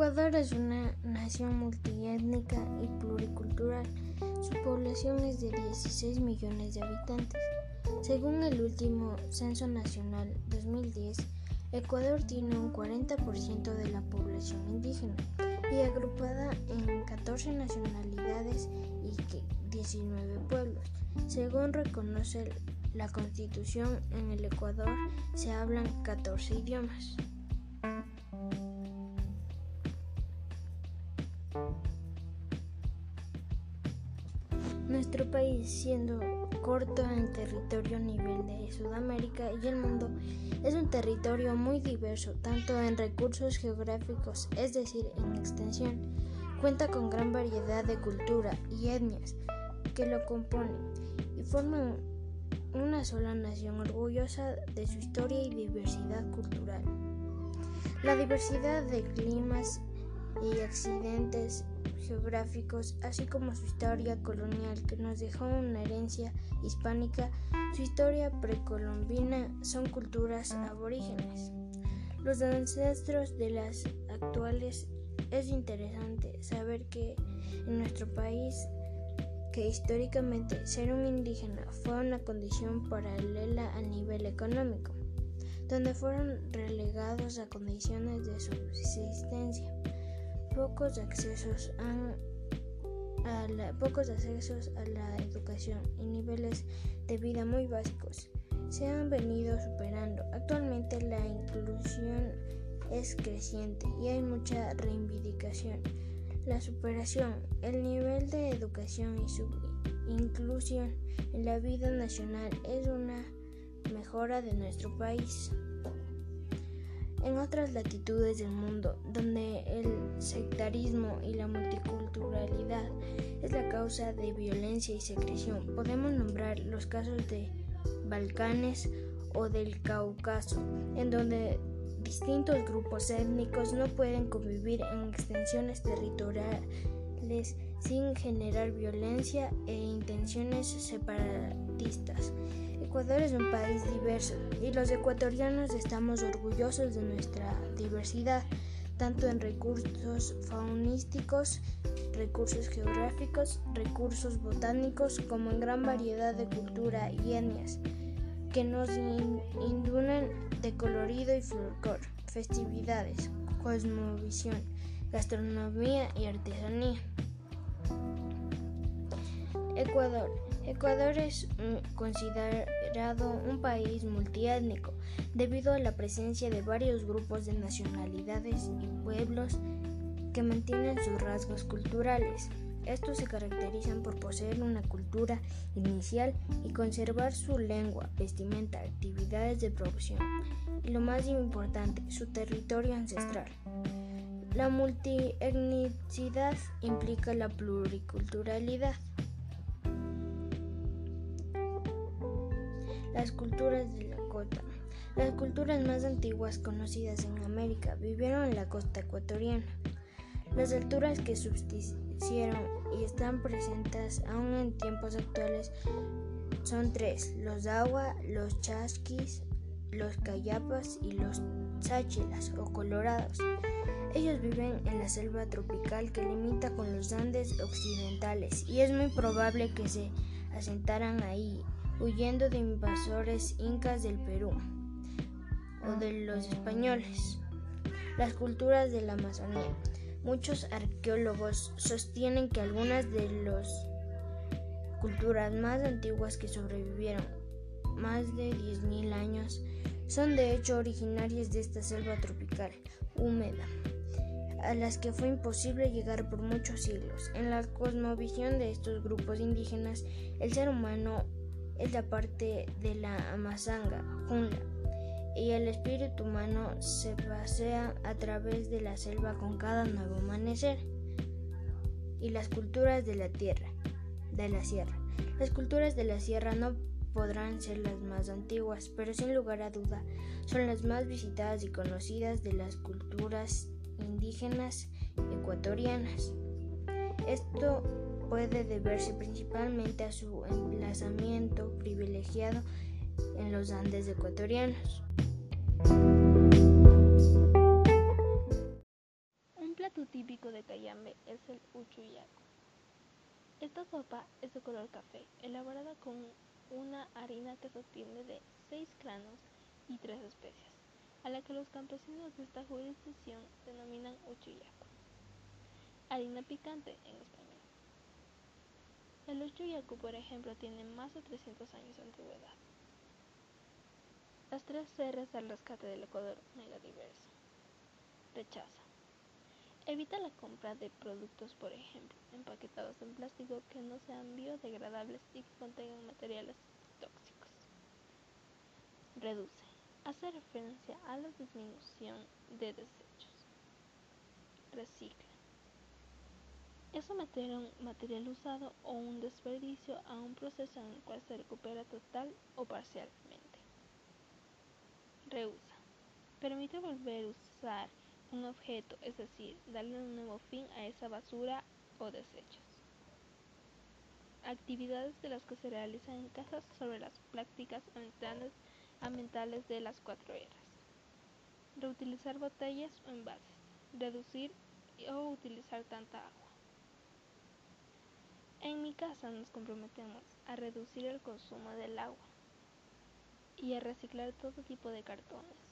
Ecuador es una nación multiétnica y pluricultural. Su población es de 16 millones de habitantes. Según el último Censo Nacional 2010, Ecuador tiene un 40% de la población indígena y agrupada en 14 nacionalidades y 19 pueblos. Según reconoce la Constitución, en el Ecuador se hablan 14 idiomas. Nuestro país, siendo corto en territorio a nivel de Sudamérica y el mundo, es un territorio muy diverso, tanto en recursos geográficos, es decir, en extensión. Cuenta con gran variedad de cultura y etnias que lo componen y forman una sola nación orgullosa de su historia y diversidad cultural. La diversidad de climas y accidentes geográficos, así como su historia colonial que nos dejó una herencia hispánica, su historia precolombina son culturas aborígenes. Los ancestros de las actuales es interesante saber que en nuestro país que históricamente ser un indígena fue una condición paralela a nivel económico, donde fueron relegados a condiciones de subsistencia pocos accesos a la, pocos accesos a la educación y niveles de vida muy básicos se han venido superando. Actualmente la inclusión es creciente y hay mucha reivindicación. La superación, el nivel de educación y su inclusión en la vida nacional es una mejora de nuestro país. En otras latitudes del mundo, donde el sectarismo y la multiculturalidad es la causa de violencia y secreción, podemos nombrar los casos de Balcanes o del Cáucaso, en donde distintos grupos étnicos no pueden convivir en extensiones territoriales sin generar violencia e intenciones separatistas. Ecuador es un país diverso y los ecuatorianos estamos orgullosos de nuestra diversidad, tanto en recursos faunísticos, recursos geográficos, recursos botánicos, como en gran variedad de cultura y etnias que nos indunan de colorido y folclor, festividades, cosmovisión, gastronomía y artesanía. Ecuador Ecuador es considerado un país multiétnico debido a la presencia de varios grupos de nacionalidades y pueblos que mantienen sus rasgos culturales. Estos se caracterizan por poseer una cultura inicial y conservar su lengua, vestimenta, actividades de producción y lo más importante, su territorio ancestral. La multietnicidad implica la pluriculturalidad. Las culturas de la costa. Las culturas más antiguas conocidas en América vivieron en la costa ecuatoriana. Las alturas que subsistieron y están presentes aún en tiempos actuales son tres, los agua, los chasquis, los cayapas y los sáchilas o colorados. Ellos viven en la selva tropical que limita con los Andes occidentales y es muy probable que se asentaran ahí huyendo de invasores incas del Perú o de los españoles. Las culturas de la Amazonía. Muchos arqueólogos sostienen que algunas de las culturas más antiguas que sobrevivieron más de 10.000 años son de hecho originarias de esta selva tropical húmeda, a las que fue imposible llegar por muchos siglos. En la cosmovisión de estos grupos indígenas, el ser humano es la parte de la amazanga, Junla, y el espíritu humano se pasea a través de la selva con cada nuevo amanecer. Y las culturas de la tierra, de la sierra. Las culturas de la sierra no podrán ser las más antiguas, pero sin lugar a duda son las más visitadas y conocidas de las culturas indígenas ecuatorianas. Esto puede deberse principalmente a su emplazamiento privilegiado en los Andes ecuatorianos. Un plato típico de Cayambe es el uchuyaco. Esta sopa es de color café, elaborada con una harina que se obtiene de seis granos y tres especias, a la que los campesinos de esta jurisdicción denominan uchuyaco. Harina picante en español. El uchuyaco, por ejemplo, tiene más de 300 años de antigüedad. Las tres R's del rescate del Ecuador megadiverso. Rechaza. Evita la compra de productos, por ejemplo, empaquetados en plástico que no sean biodegradables y que contengan materiales tóxicos. Reduce. Hace referencia a la disminución de desechos. Recicla. Es someter un material usado o un desperdicio a un proceso en el cual se recupera total o parcialmente. Reusa. Permite volver a usar un objeto, es decir, darle un nuevo fin a esa basura o desechos. Actividades de las que se realizan en casas sobre las prácticas ambientales de las cuatro R's. Reutilizar botellas o envases. Reducir o utilizar tanta agua. En mi casa nos comprometemos a reducir el consumo del agua y a reciclar todo tipo de cartones,